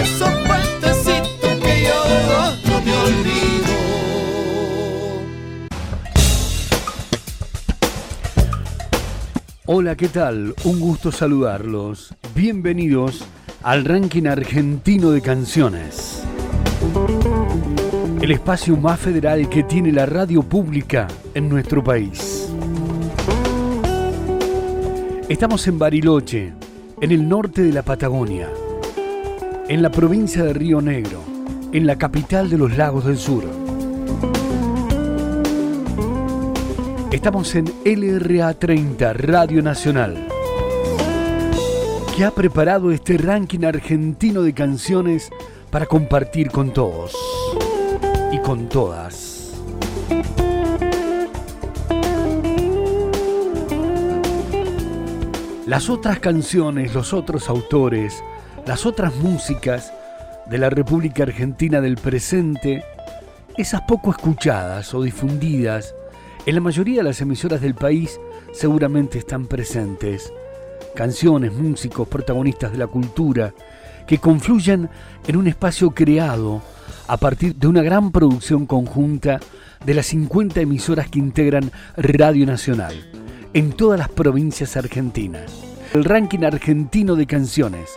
esos puentecitos no me olvido. Hola, ¿qué tal? Un gusto saludarlos. Bienvenidos al ranking argentino de canciones. El espacio más federal que tiene la radio pública en nuestro país. Estamos en Bariloche, en el norte de la Patagonia, en la provincia de Río Negro en la capital de los lagos del sur. Estamos en LRA 30, Radio Nacional, que ha preparado este ranking argentino de canciones para compartir con todos y con todas. Las otras canciones, los otros autores, las otras músicas de la República Argentina del presente, esas poco escuchadas o difundidas, en la mayoría de las emisoras del país seguramente están presentes. Canciones, músicos, protagonistas de la cultura, que confluyen en un espacio creado a partir de una gran producción conjunta de las 50 emisoras que integran Radio Nacional en todas las provincias argentinas. El ranking argentino de canciones,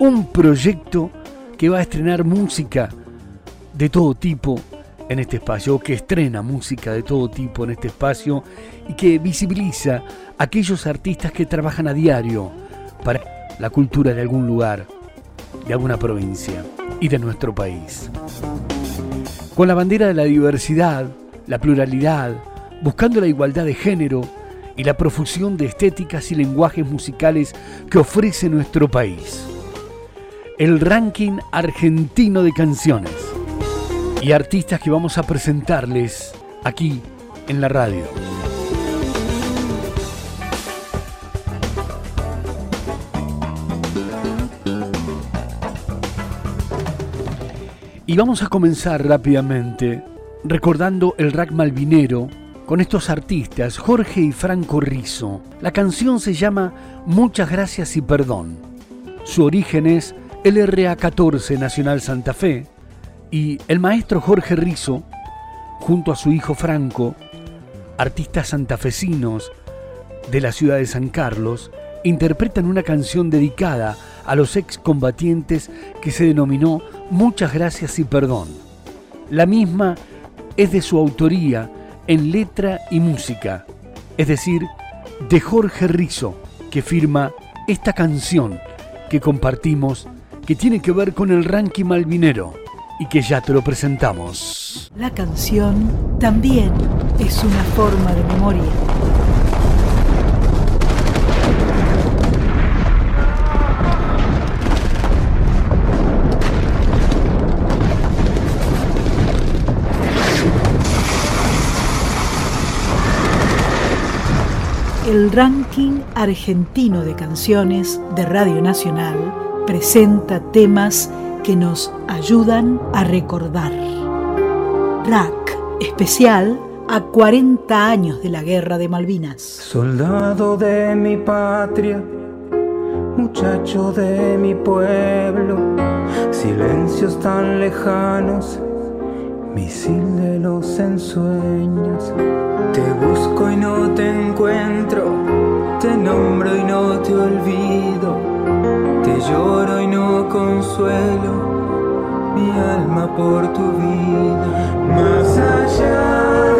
un proyecto que va a estrenar música de todo tipo en este espacio, que estrena música de todo tipo en este espacio y que visibiliza a aquellos artistas que trabajan a diario para la cultura de algún lugar, de alguna provincia y de nuestro país. Con la bandera de la diversidad, la pluralidad, buscando la igualdad de género y la profusión de estéticas y lenguajes musicales que ofrece nuestro país el ranking argentino de canciones y artistas que vamos a presentarles aquí en la radio. Y vamos a comenzar rápidamente recordando el rack malvinero con estos artistas, Jorge y Franco Rizzo. La canción se llama Muchas gracias y perdón. Su origen es el RA14 Nacional Santa Fe y el maestro Jorge Rizo, junto a su hijo Franco, artistas santafesinos de la ciudad de San Carlos, interpretan una canción dedicada a los excombatientes que se denominó Muchas gracias y perdón. La misma es de su autoría en letra y música, es decir, de Jorge Rizo, que firma esta canción que compartimos que tiene que ver con el ranking malvinero y que ya te lo presentamos. La canción también es una forma de memoria. El ranking argentino de canciones de Radio Nacional presenta temas que nos ayudan a recordar. Rack, especial a 40 años de la Guerra de Malvinas. Soldado de mi patria, muchacho de mi pueblo, silencios tan lejanos, misil de los ensueños. Te busco y no te encuentro, te nombro y no te olvido lloro y no consuelo mi alma por tu vida. Más allá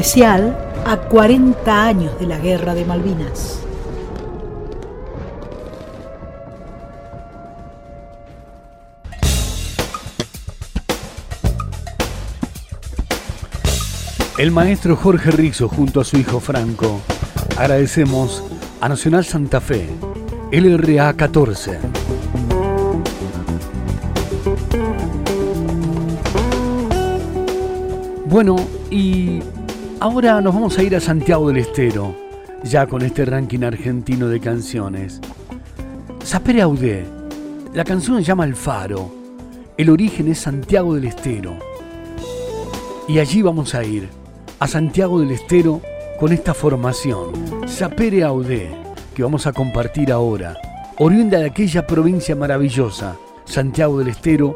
especial a 40 años de la Guerra de Malvinas. El maestro Jorge Rizzo junto a su hijo Franco. Agradecemos a Nacional Santa Fe, LRA 14. Bueno, y ahora nos vamos a ir a Santiago del Estero, ya con este ranking argentino de canciones. Sapere Audé, la canción se llama El Faro, el origen es Santiago del Estero. Y allí vamos a ir, a Santiago del Estero, con esta formación, Sapere Audé, que vamos a compartir ahora, oriunda de aquella provincia maravillosa, Santiago del Estero,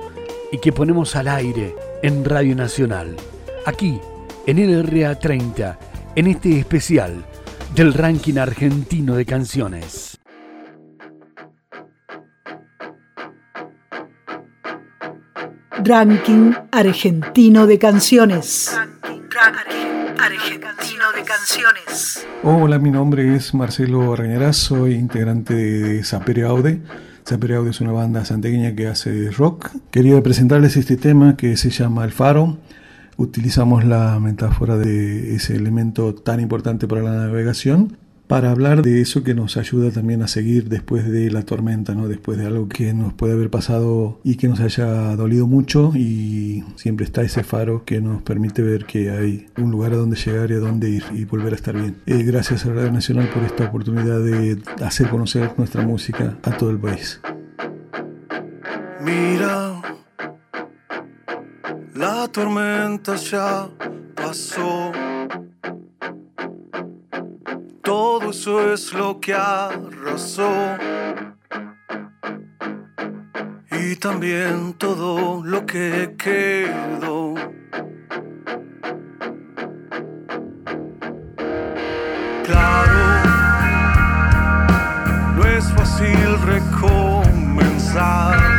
y que ponemos al aire en Radio Nacional aquí en LRA 30, en este especial del ranking argentino de canciones. Ranking argentino de canciones. Ranking argentino de canciones. Hola, mi nombre es Marcelo Arreñará, soy integrante de Sapere Aude. Sapere Aude es una banda santegueña que hace rock. Quería presentarles este tema que se llama El Faro utilizamos la metáfora de ese elemento tan importante para la navegación para hablar de eso que nos ayuda también a seguir después de la tormenta, ¿no? después de algo que nos puede haber pasado y que nos haya dolido mucho y siempre está ese faro que nos permite ver que hay un lugar a donde llegar y a dónde ir y volver a estar bien. Eh, gracias a Radio Nacional por esta oportunidad de hacer conocer nuestra música a todo el país. Mira, la tormenta ya pasó. Todo eso es lo que arrasó. Y también todo lo que quedó. Claro, no es fácil recomenzar.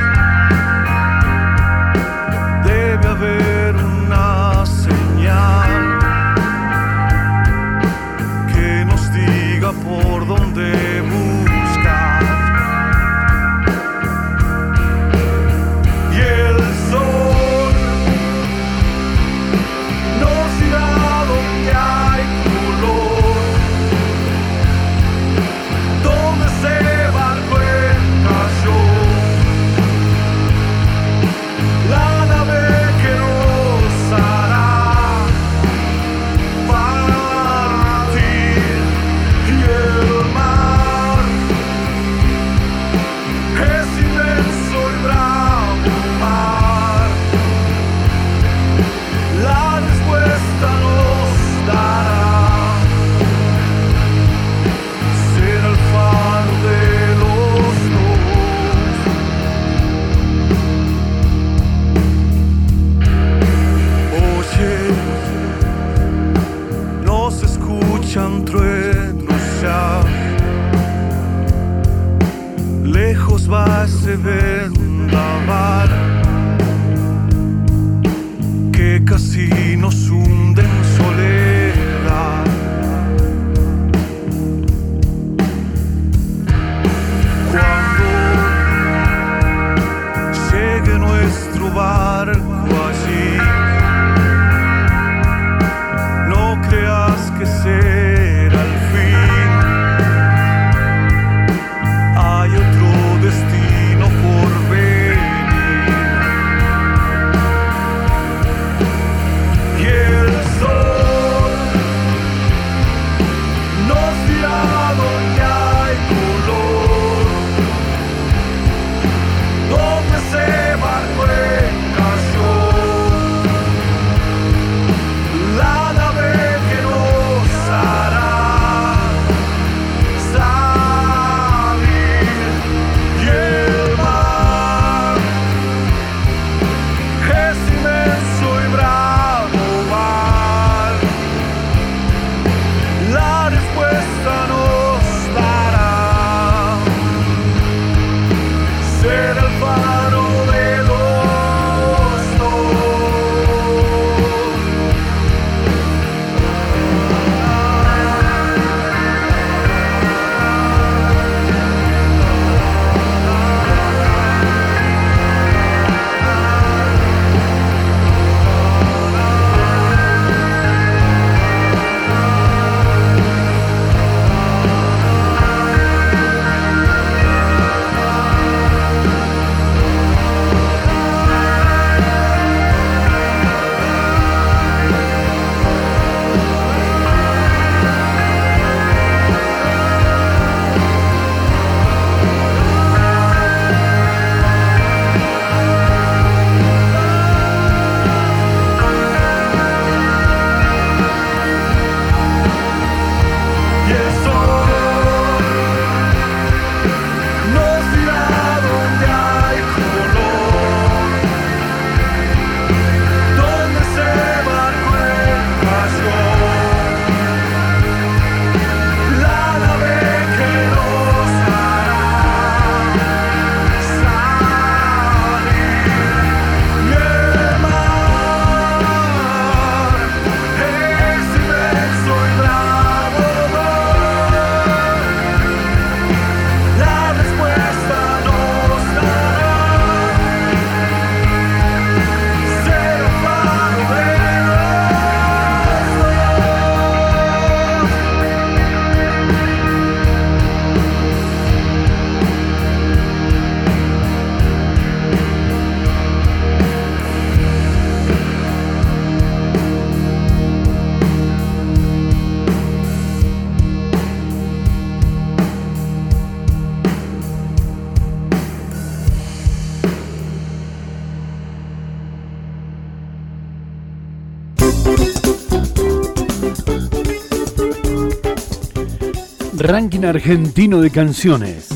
Ranking argentino de canciones.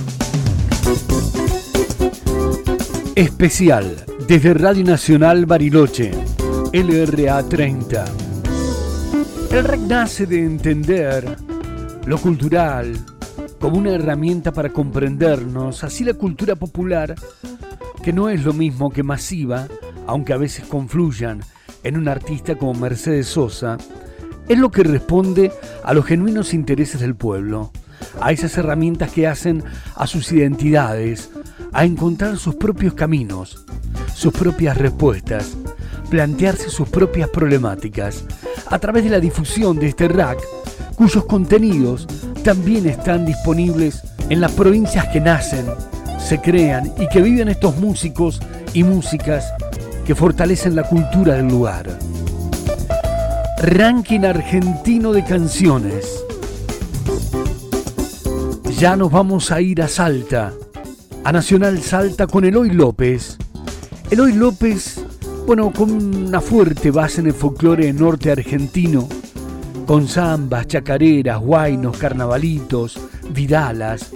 Especial desde Radio Nacional Bariloche, LRA 30. El rock nace de entender lo cultural como una herramienta para comprendernos, así la cultura popular, que no es lo mismo que masiva, aunque a veces confluyan en un artista como Mercedes Sosa, es lo que responde a los genuinos intereses del pueblo, a esas herramientas que hacen a sus identidades, a encontrar sus propios caminos, sus propias respuestas, plantearse sus propias problemáticas, a través de la difusión de este rack, cuyos contenidos también están disponibles en las provincias que nacen, se crean y que viven estos músicos y músicas que fortalecen la cultura del lugar. Ranking argentino de canciones. Ya nos vamos a ir a Salta, a Nacional Salta con Eloy López. Eloy López, bueno, con una fuerte base en el folclore norte argentino, con zambas, chacareras, guainos, carnavalitos, vidalas.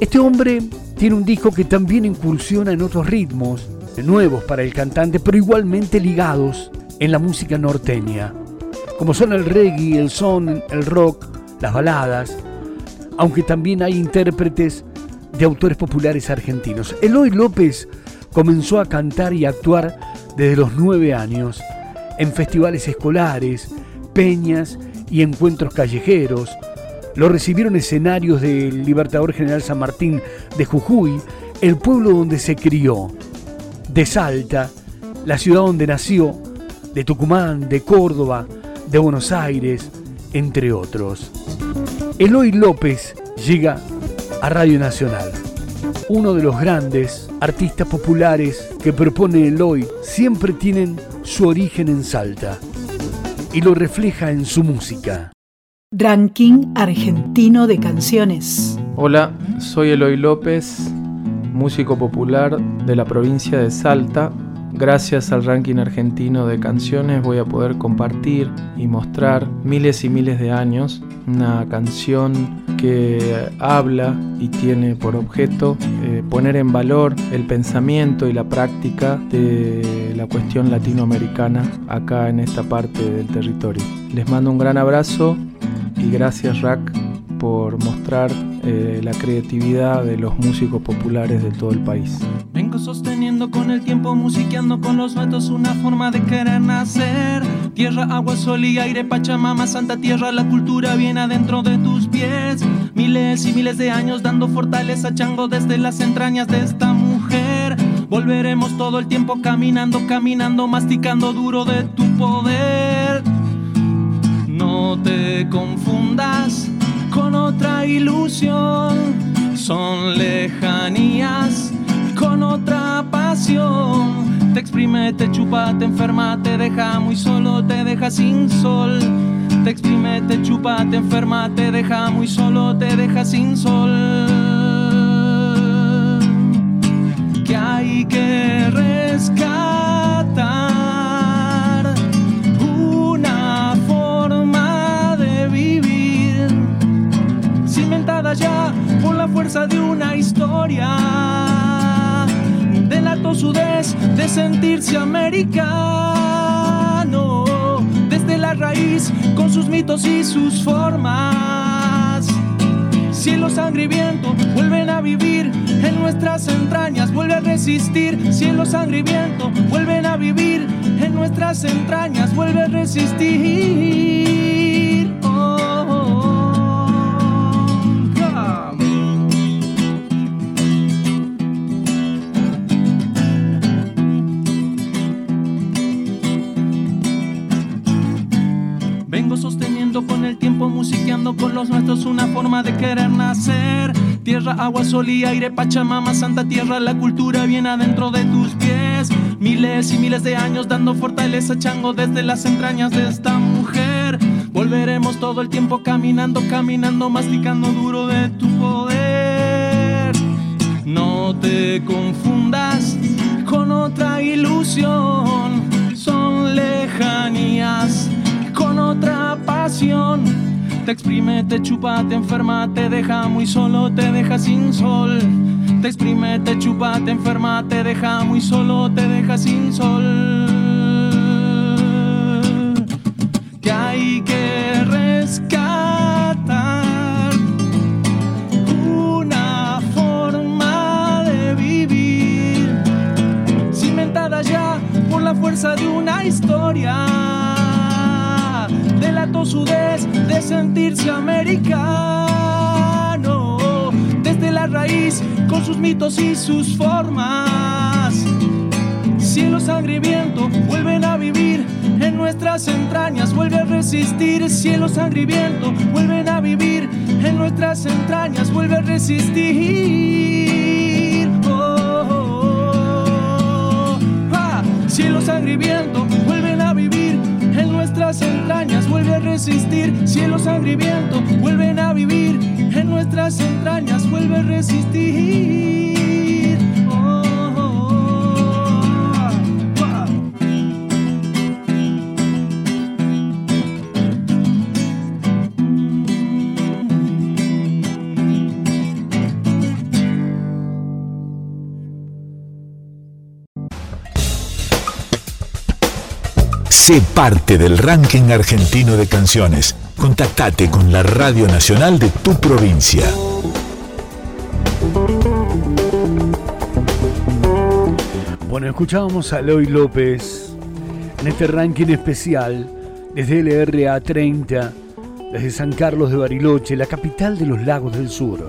Este hombre tiene un disco que también incursiona en otros ritmos, nuevos para el cantante, pero igualmente ligados en la música norteña, como son el reggae, el son, el rock, las baladas, aunque también hay intérpretes de autores populares argentinos. Eloy López comenzó a cantar y actuar desde los nueve años en festivales escolares, peñas y encuentros callejeros. Lo recibieron escenarios del Libertador General San Martín de Jujuy, el pueblo donde se crió, de Salta, la ciudad donde nació, de Tucumán, de Córdoba, de Buenos Aires, entre otros. Eloy López llega a Radio Nacional. Uno de los grandes artistas populares que propone Eloy siempre tienen su origen en Salta y lo refleja en su música. Ranking argentino de canciones. Hola, soy Eloy López, músico popular de la provincia de Salta. Gracias al ranking argentino de canciones voy a poder compartir y mostrar miles y miles de años una canción que habla y tiene por objeto eh, poner en valor el pensamiento y la práctica de la cuestión latinoamericana acá en esta parte del territorio. Les mando un gran abrazo y gracias Rack por mostrar eh, la creatividad de los músicos populares de todo el país. Vengo sosteniendo con el tiempo, musiqueando con los vetos una forma de querer nacer. Tierra, agua, sol y aire, Pachamama, Santa Tierra, la cultura viene adentro de tus pies. Miles y miles de años dando fortaleza, chango desde las entrañas de esta mujer. Volveremos todo el tiempo caminando, caminando, masticando duro de tu poder. No te confundas con otra ilusión, son lejanías con otra pasión. Te exprime, te chupa, te enferma, te deja muy solo, te deja sin sol. Te exprime, te chupa, te enferma, te deja muy solo, te deja sin sol. Que hay que rescatar fuerza de una historia delato su des de sentirse americano desde la raíz con sus mitos y sus formas cielo, sangre y viento vuelven a vivir en nuestras entrañas, vuelve a resistir. Cielo, sangre y viento vuelven a vivir en nuestras entrañas, vuelve a resistir. Con los nuestros una forma de querer nacer. Tierra, agua, sol y aire, Pachamama, Santa Tierra, la cultura viene adentro de tus pies. Miles y miles de años dando fortaleza, chango, desde las entrañas de esta mujer. Volveremos todo el tiempo caminando, caminando, masticando duro de tu poder. No te confundas con otra ilusión, son lejanías con otra pasión. Te exprime, te chupa, te enferma, te deja muy solo, te deja sin sol. Te exprime, te chupa, te enferma, te deja muy solo, te deja sin sol. Que hay que rescatar una forma de vivir cimentada ya por la fuerza de una historia delató su des de sentirse americano desde la raíz con sus mitos y sus formas cielo, sangre y viento vuelven a vivir en nuestras entrañas, vuelve a resistir. Cielo, sangre y viento vuelven a vivir en nuestras entrañas, vuelve a resistir. Oh, oh, oh. Ah, Cielo, sangre entrañas, vuelve a resistir. Cielo, sangre y viento vuelven a vivir en nuestras entrañas, vuelve a resistir. Sé parte del ranking argentino de canciones. Contactate con la Radio Nacional de tu provincia. Bueno, escuchábamos a Eloy López en este ranking especial desde LRA 30, desde San Carlos de Bariloche, la capital de los lagos del sur.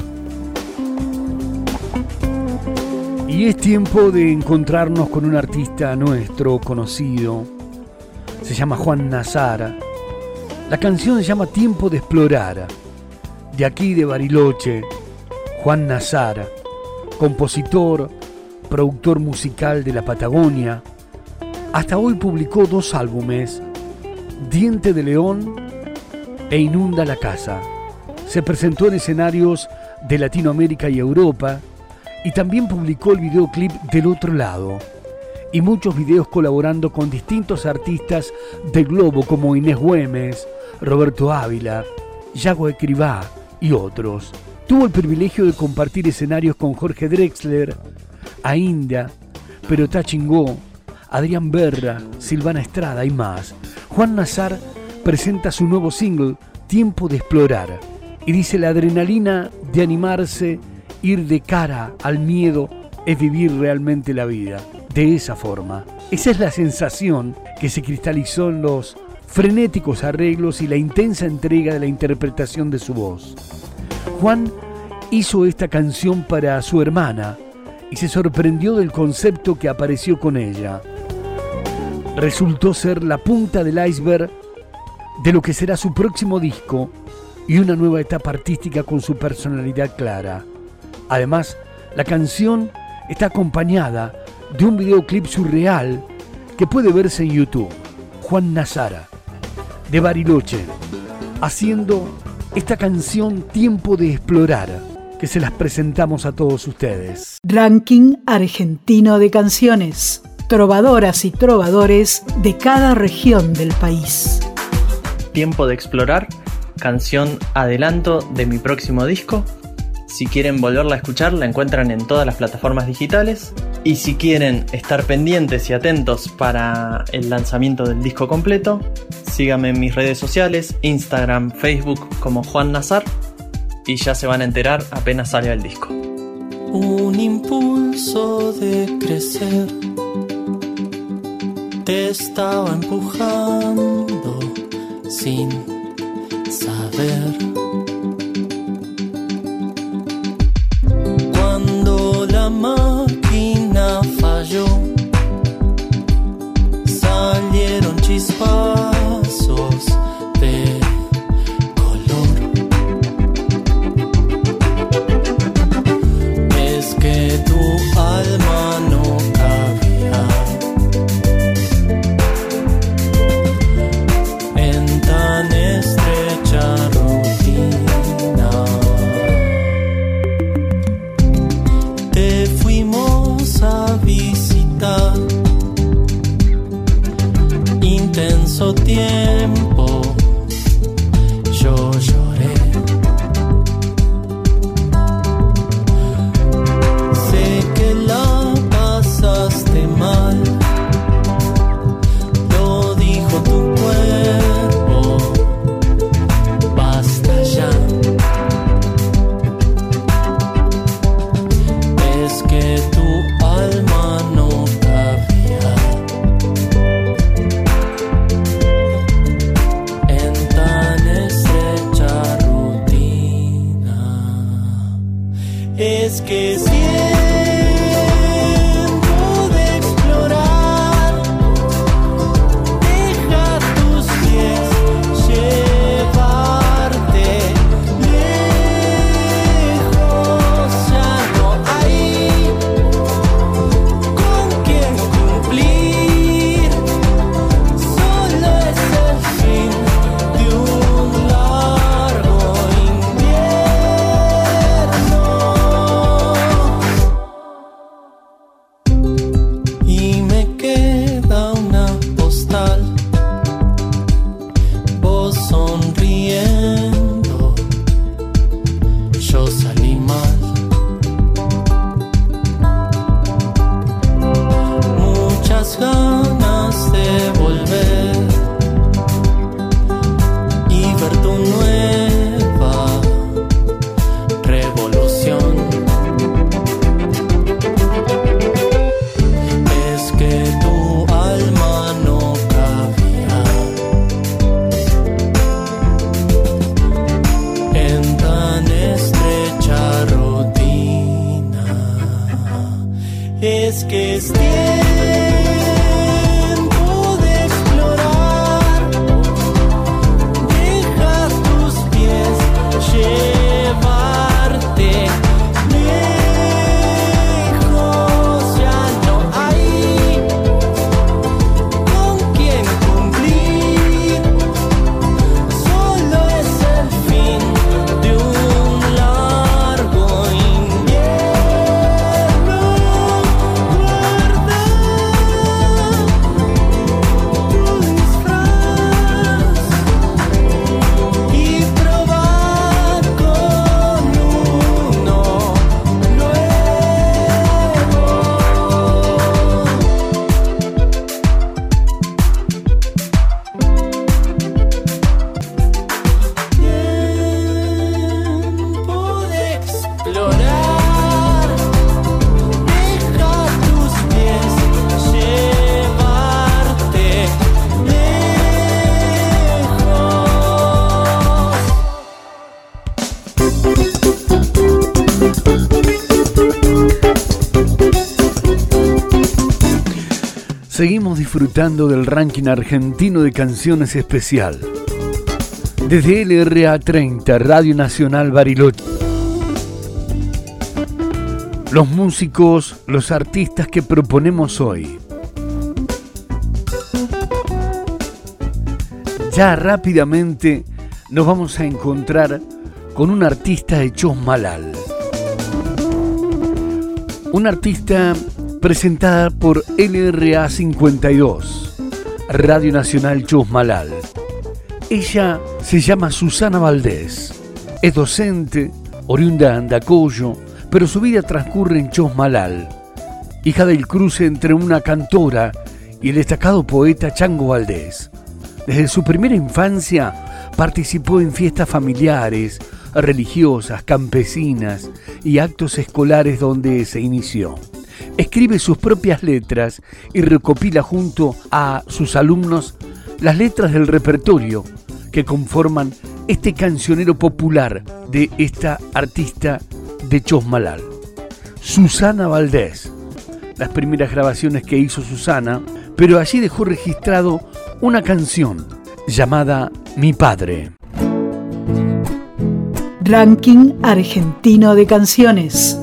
Y es tiempo de encontrarnos con un artista nuestro conocido. Se llama Juan Nazara. La canción se llama Tiempo de Explorar. De aquí de Bariloche, Juan Nazara, compositor, productor musical de la Patagonia. Hasta hoy publicó dos álbumes, Diente de León e Inunda la Casa. Se presentó en escenarios de Latinoamérica y Europa y también publicó el videoclip Del Otro Lado y muchos videos colaborando con distintos artistas del globo como Inés Güemes, Roberto Ávila, Yago Escribá y otros. Tuvo el privilegio de compartir escenarios con Jorge Drexler, Ainda, Perotá Chingó, Adrián Berra, Silvana Estrada y más. Juan Nazar presenta su nuevo single, Tiempo de Explorar, y dice la adrenalina de animarse ir de cara al miedo es vivir realmente la vida. De esa forma. Esa es la sensación que se cristalizó en los frenéticos arreglos y la intensa entrega de la interpretación de su voz. Juan hizo esta canción para su hermana y se sorprendió del concepto que apareció con ella. Resultó ser la punta del iceberg de lo que será su próximo disco y una nueva etapa artística con su personalidad clara. Además, la canción está acompañada de un videoclip surreal que puede verse en YouTube. Juan Nazara, de Bariloche, haciendo esta canción Tiempo de Explorar, que se las presentamos a todos ustedes. Ranking argentino de canciones. Trovadoras y trovadores de cada región del país. Tiempo de explorar, canción adelanto de mi próximo disco si quieren volverla a escuchar, la encuentran en todas las plataformas digitales. Y si quieren estar pendientes y atentos para el lanzamiento del disco completo, síganme en mis redes sociales, Instagram, Facebook como Juan Nazar, y ya se van a enterar apenas salga el disco. Un impulso de crecer te estaba empujando sin saber. Intenso tiempo, es que es tiempo disfrutando del ranking argentino de canciones especial. Desde LRA 30, Radio Nacional Bariloche. Los músicos, los artistas que proponemos hoy. Ya rápidamente nos vamos a encontrar con un artista de Chosmalal. Un artista presentada por LRA 52, Radio Nacional Chusmalal. Ella se llama Susana Valdés. Es docente, oriunda de Andacollo, pero su vida transcurre en Chosmalal, hija del cruce entre una cantora y el destacado poeta Chango Valdés. Desde su primera infancia participó en fiestas familiares, religiosas, campesinas y actos escolares donde se inició. Escribe sus propias letras y recopila junto a sus alumnos las letras del repertorio que conforman este cancionero popular de esta artista de Chosmalal, Susana Valdés. Las primeras grabaciones que hizo Susana, pero allí dejó registrado una canción llamada Mi Padre. Ranking argentino de canciones.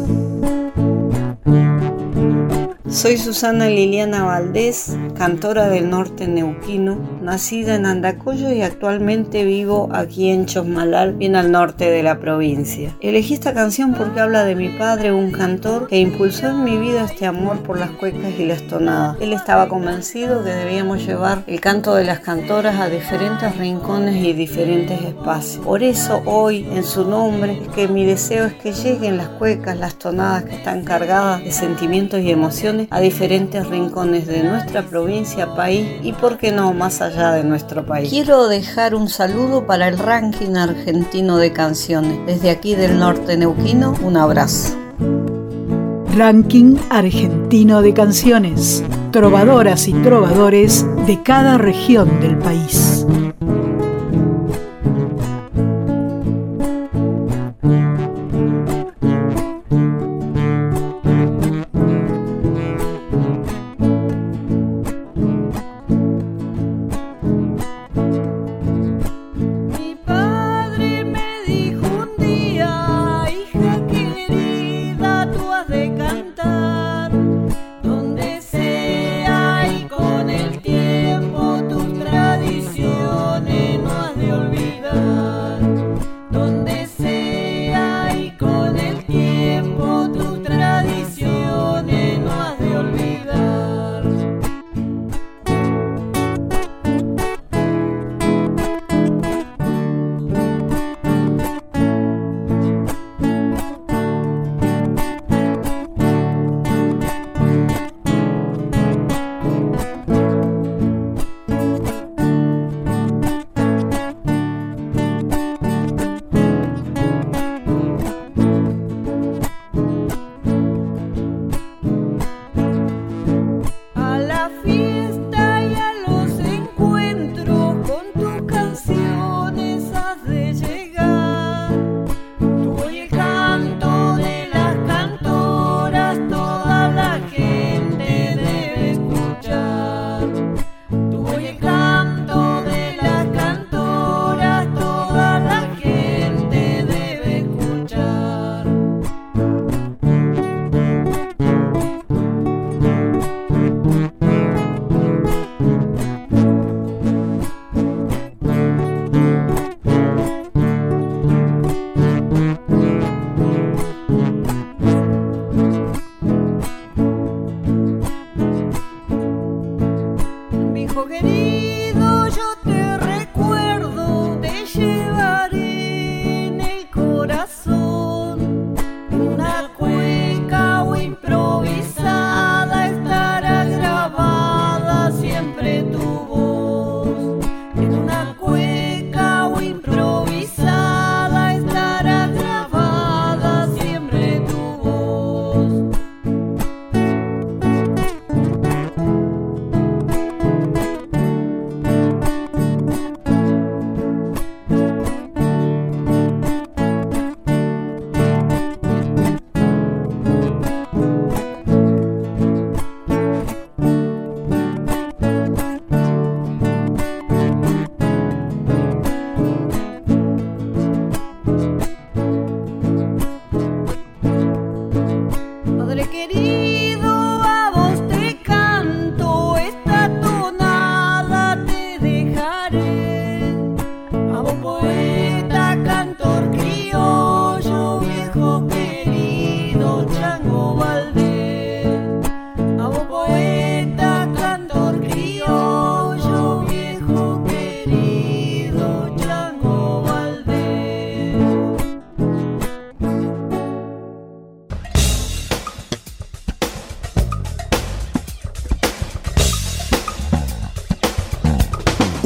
Soy Susana Liliana Valdés, cantora del norte neuquino, nacida en Andacollo y actualmente vivo aquí en Chosmalal, bien al norte de la provincia. Elegí esta canción porque habla de mi padre, un cantor que impulsó en mi vida este amor por las cuecas y las tonadas. Él estaba convencido que debíamos llevar el canto de las cantoras a diferentes rincones y diferentes espacios. Por eso hoy, en su nombre, es que mi deseo es que lleguen las cuecas, las tonadas que están cargadas de sentimientos y emociones a diferentes rincones de nuestra provincia, país y, por qué no, más allá de nuestro país. Quiero dejar un saludo para el ranking argentino de canciones. Desde aquí del norte neuquino, un abrazo. Ranking argentino de canciones. Trovadoras y trovadores de cada región del país.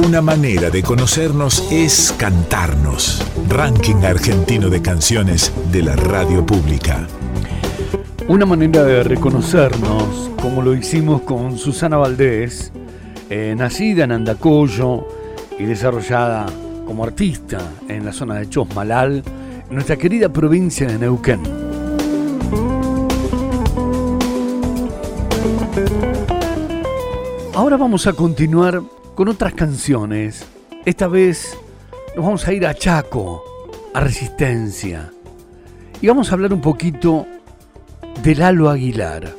Una manera de conocernos es cantarnos. Ranking argentino de canciones de la radio pública. Una manera de reconocernos, como lo hicimos con Susana Valdés, eh, nacida en Andacollo y desarrollada como artista en la zona de Chosmalal, en nuestra querida provincia de Neuquén. Ahora vamos a continuar con otras canciones. Esta vez nos vamos a ir a Chaco, a Resistencia. Y vamos a hablar un poquito de Lalo Aguilar.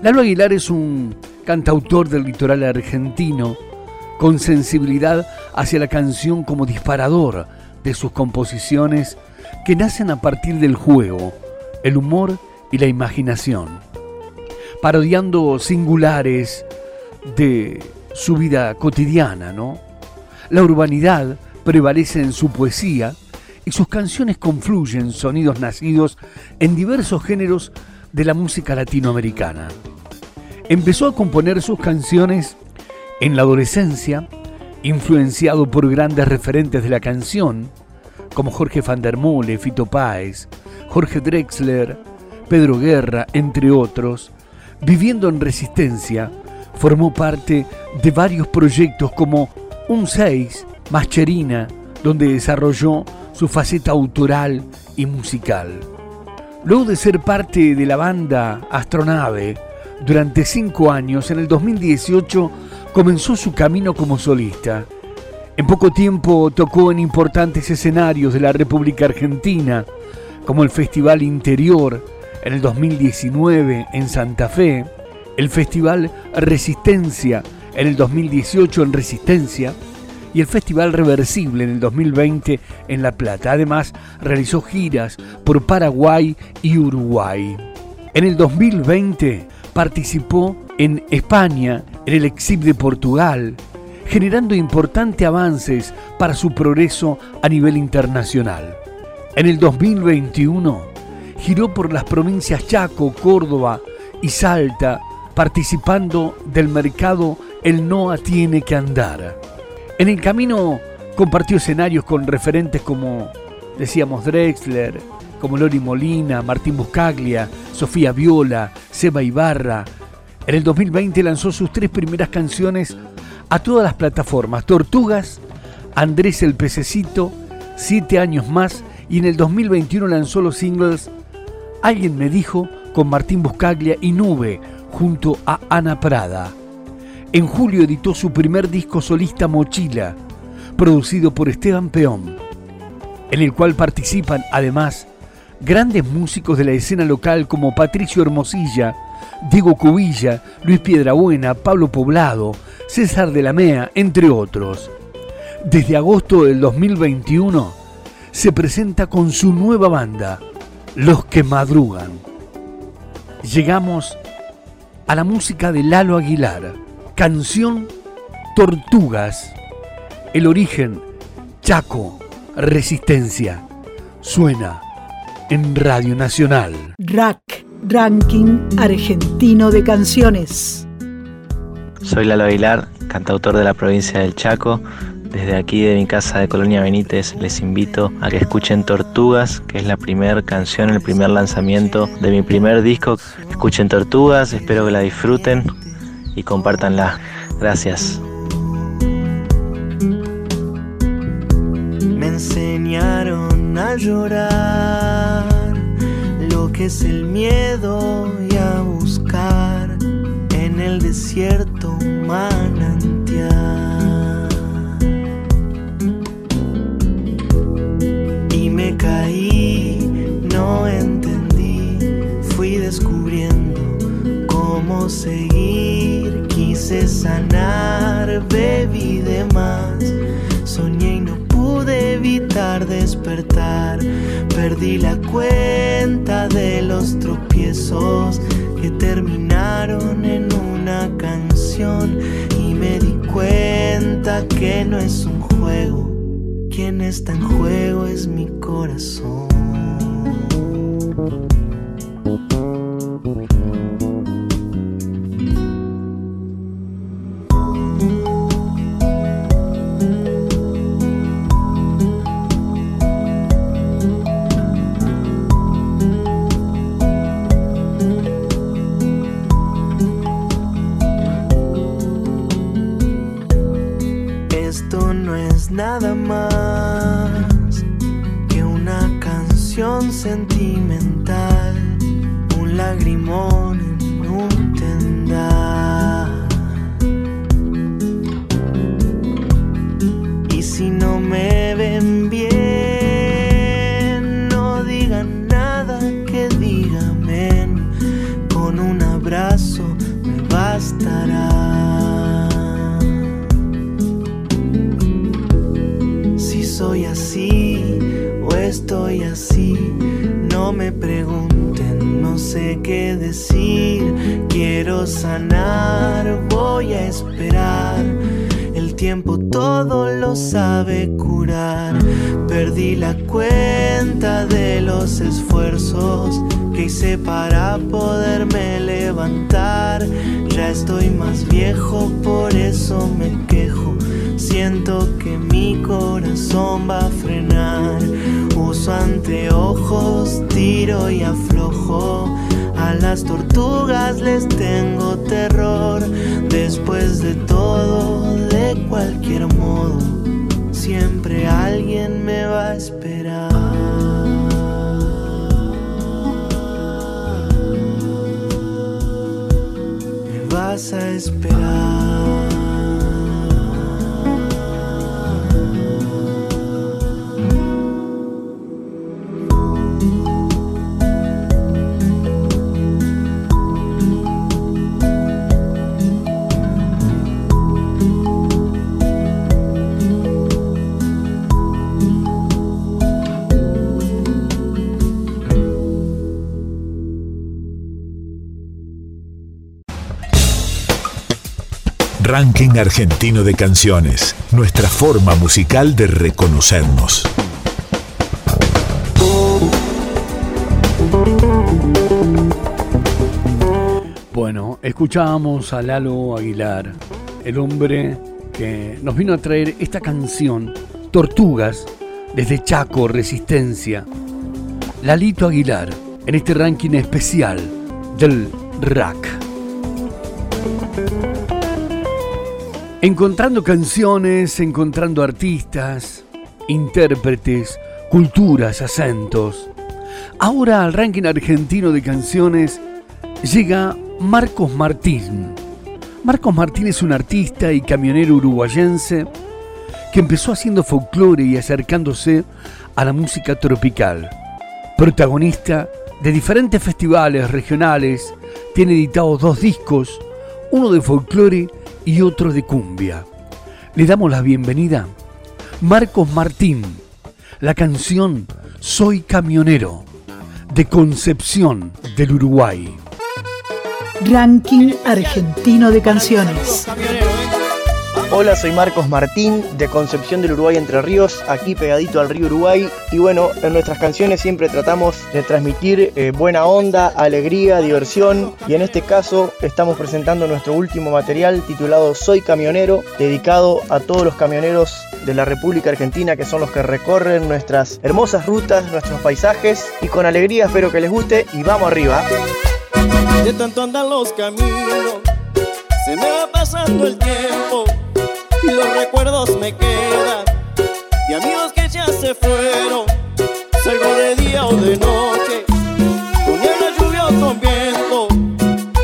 Lalo Aguilar es un cantautor del litoral argentino con sensibilidad hacia la canción como disparador de sus composiciones que nacen a partir del juego, el humor y la imaginación, parodiando singulares de su vida cotidiana, ¿no? La urbanidad prevalece en su poesía y sus canciones confluyen sonidos nacidos en diversos géneros de la música latinoamericana. Empezó a componer sus canciones en la adolescencia, influenciado por grandes referentes de la canción, como Jorge van der Mole, Fito Páez, Jorge Drexler, Pedro Guerra, entre otros, viviendo en resistencia, formó parte de varios proyectos como Un 6, Mascherina, donde desarrolló su faceta autoral y musical. Luego de ser parte de la banda Astronave durante cinco años, en el 2018 comenzó su camino como solista. En poco tiempo tocó en importantes escenarios de la República Argentina, como el Festival Interior en el 2019 en Santa Fe, el Festival Resistencia en el 2018 en Resistencia y el Festival Reversible en el 2020 en La Plata. Además, realizó giras por Paraguay y Uruguay. En el 2020 participó en España, en el Exip de Portugal, generando importantes avances para su progreso a nivel internacional. En el 2021 giró por las provincias Chaco, Córdoba y Salta, participando del mercado El NOA tiene que andar. En el camino compartió escenarios con referentes como, decíamos, Drexler, como Lori Molina, Martín Buscaglia, Sofía Viola, Seba Ibarra. En el 2020 lanzó sus tres primeras canciones a todas las plataformas, Tortugas, Andrés el Pececito, Siete años más, y en el 2021 lanzó los singles Alguien me dijo con Martín Buscaglia y Nube junto a Ana Prada. En julio editó su primer disco solista Mochila, producido por Esteban Peón, en el cual participan además grandes músicos de la escena local como Patricio Hermosilla, Diego Cubilla, Luis Piedrabuena, Pablo Poblado, César de la Mea, entre otros. Desde agosto del 2021 se presenta con su nueva banda, Los que Madrugan. Llegamos a la música de Lalo Aguilar, canción Tortugas, el origen, Chaco, Resistencia, suena en Radio Nacional. Rack, Ranking Argentino de Canciones. Soy Lalo Aguilar, cantautor de la provincia del Chaco. Desde aquí de mi casa de Colonia Benítez les invito a que escuchen Tortugas, que es la primera canción, el primer lanzamiento de mi primer disco. Escuchen Tortugas, espero que la disfruten y compártanla. Gracias. Me enseñaron a llorar lo que es el miedo y a buscar en el desierto un manantial. Caí, no entendí, fui descubriendo cómo seguir, quise sanar, bebí de más, soñé y no pude evitar despertar, perdí la cuenta de los tropiezos que terminaron en una canción y me di cuenta que no es un juego, quien está en juego es mi corazón. Estoy más viejo, por eso me quejo. Siento que mi corazón va a frenar. Uso anteojos, tiro y aflojo. A las tortugas les tengo terror. Después de todo, de cualquier modo, siempre alguien me va a esperar. Me vas a esperar. Ranking argentino de canciones, nuestra forma musical de reconocernos. Bueno, escuchábamos a Lalo Aguilar, el hombre que nos vino a traer esta canción, Tortugas, desde Chaco, Resistencia. Lalito Aguilar, en este ranking especial del rack. Encontrando canciones, encontrando artistas, intérpretes, culturas, acentos. Ahora al ranking argentino de canciones llega Marcos Martín. Marcos Martín es un artista y camionero uruguayense que empezó haciendo folclore y acercándose a la música tropical. Protagonista de diferentes festivales regionales, tiene editados dos discos, uno de folclore y otro de cumbia. Le damos la bienvenida. Marcos Martín, la canción Soy Camionero, de Concepción del Uruguay. Ranking argentino de canciones. Hola, soy Marcos Martín de Concepción del Uruguay Entre Ríos, aquí pegadito al río Uruguay. Y bueno, en nuestras canciones siempre tratamos de transmitir eh, buena onda, alegría, diversión. Y en este caso estamos presentando nuestro último material titulado Soy Camionero, dedicado a todos los camioneros de la República Argentina que son los que recorren nuestras hermosas rutas, nuestros paisajes. Y con alegría espero que les guste y vamos arriba. De tanto andar los caminos, se me va pasando el tiempo y los recuerdos me quedan. Y amigos que ya se fueron, salgo de día o de noche, con niebla, lluvia o con viento.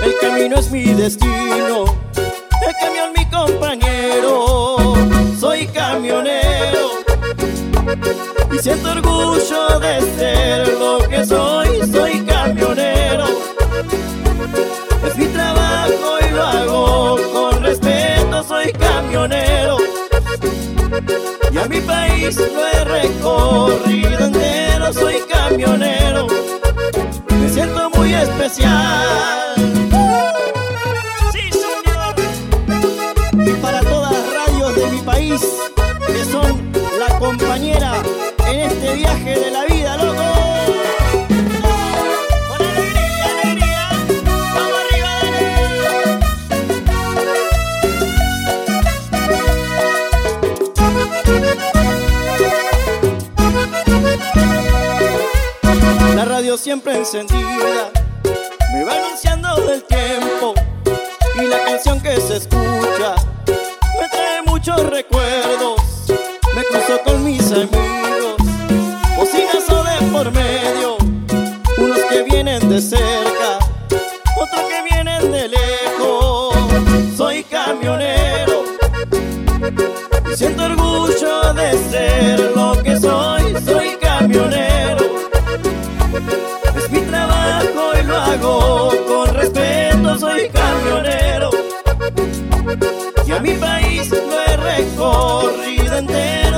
El camino es mi destino, el camión mi compañero. Soy camionero y siento orgullo de ser lo que soy. Soy camionero. Es mi trabajo Y a mi país lo he recorrido entero, soy camionero. Me siento muy especial. Sí, señor. Y para todas las radios de mi país, que son la compañera en este viaje de la vida, siempre encendida me va anunciando del tiempo y la canción que se escucha me trae muchos recuerdos. Me cruzo con mis amigos, bocinas o de por medio, unos que vienen de ser. Con respeto, soy camionero. Y a mi país lo he recorrido entero,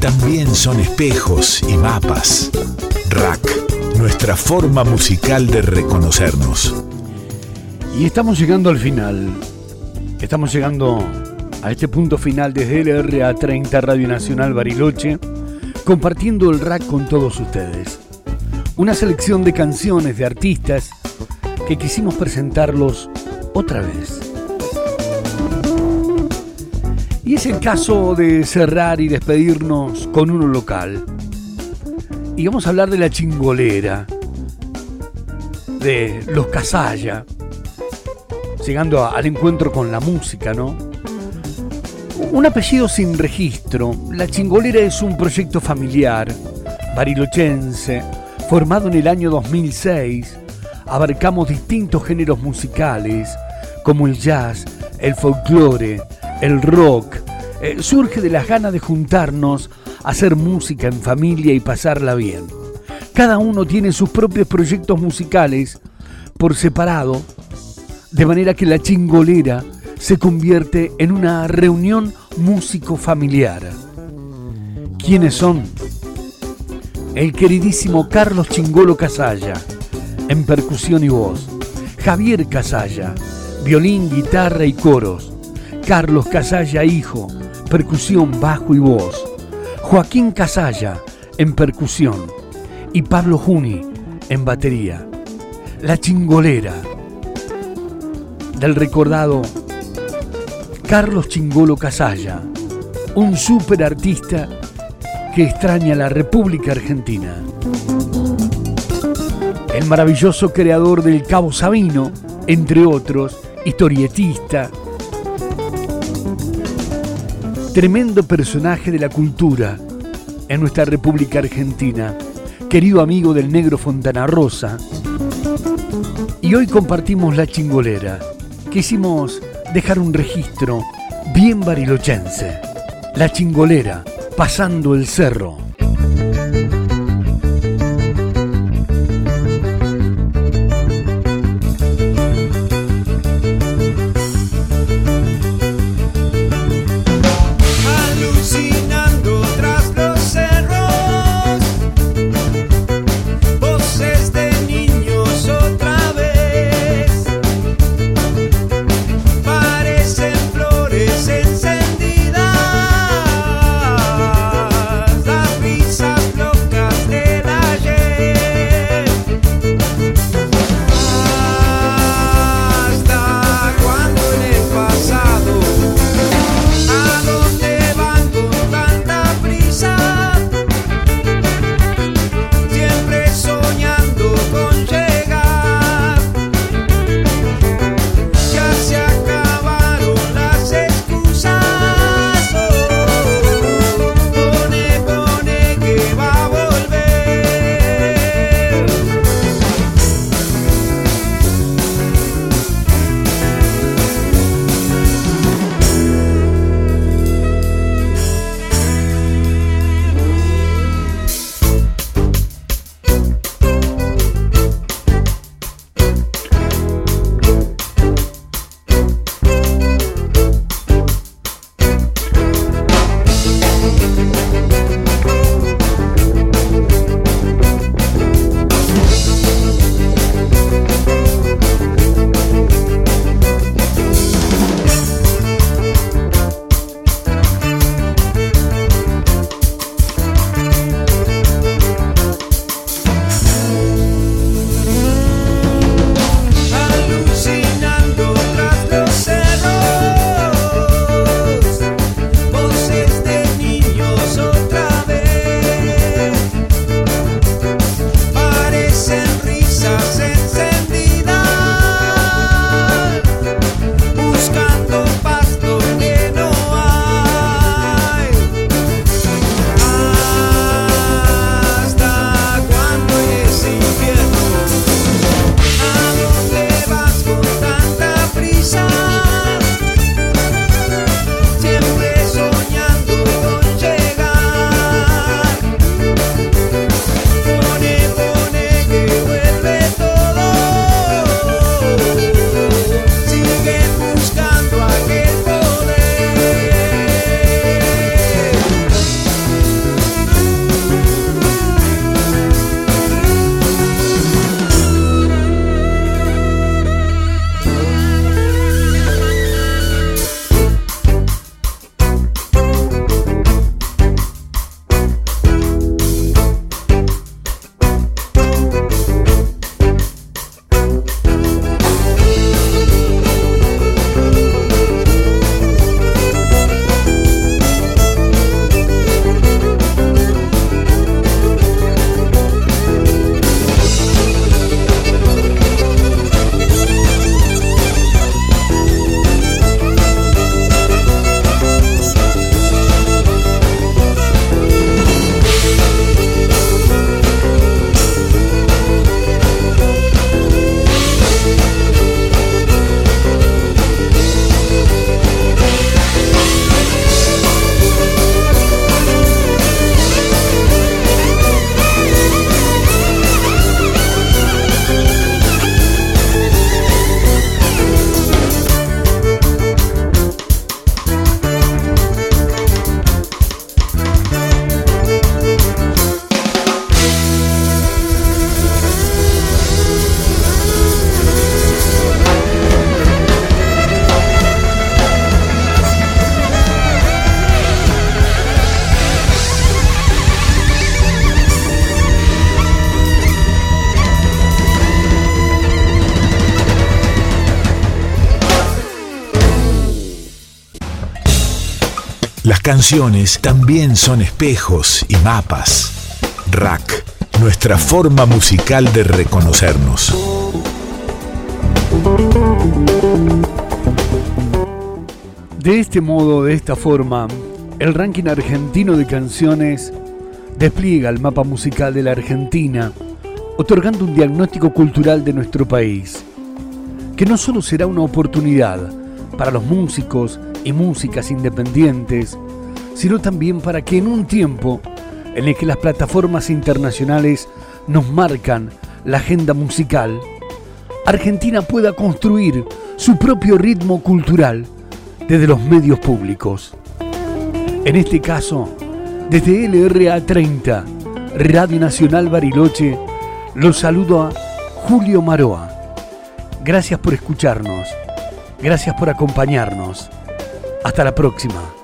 también son espejos y mapas. Rack, nuestra forma musical de reconocernos. Y estamos llegando al final. Estamos llegando a este punto final desde LRA 30 Radio Nacional Bariloche, compartiendo el rack con todos ustedes. Una selección de canciones de artistas que quisimos presentarlos otra vez. Y es el caso de cerrar y despedirnos con uno local. Y vamos a hablar de la chingolera, de los Casalla, llegando al encuentro con la música, ¿no? Un apellido sin registro. La Chingolera es un proyecto familiar, barilochense, formado en el año 2006. Abarcamos distintos géneros musicales, como el jazz, el folclore, el rock. Eh, surge de las ganas de juntarnos, hacer música en familia y pasarla bien. Cada uno tiene sus propios proyectos musicales por separado, de manera que la chingolera se convierte en una reunión músico familiar. ¿Quiénes son? El queridísimo Carlos Chingolo Casalla, en percusión y voz. Javier Casalla, violín, guitarra y coros. Carlos Casalla Hijo, percusión, bajo y voz. Joaquín Casalla, en percusión. Y Pablo Juni, en batería. La chingolera del recordado Carlos Chingolo Casalla, un super artista que extraña la República Argentina. El maravilloso creador del Cabo Sabino, entre otros, historietista, tremendo personaje de la cultura en nuestra República Argentina, querido amigo del negro Fontana Rosa. Y hoy compartimos la chingolera. Quisimos dejar un registro bien barilochense. La chingolera, pasando el cerro. Canciones también son espejos y mapas. Rack, nuestra forma musical de reconocernos. De este modo, de esta forma, el ranking argentino de canciones despliega el mapa musical de la Argentina, otorgando un diagnóstico cultural de nuestro país, que no solo será una oportunidad para los músicos y músicas independientes, sino también para que en un tiempo en el que las plataformas internacionales nos marcan la agenda musical, Argentina pueda construir su propio ritmo cultural desde los medios públicos. En este caso, desde LRA 30, Radio Nacional Bariloche, los saludo a Julio Maroa. Gracias por escucharnos. Gracias por acompañarnos. Hasta la próxima.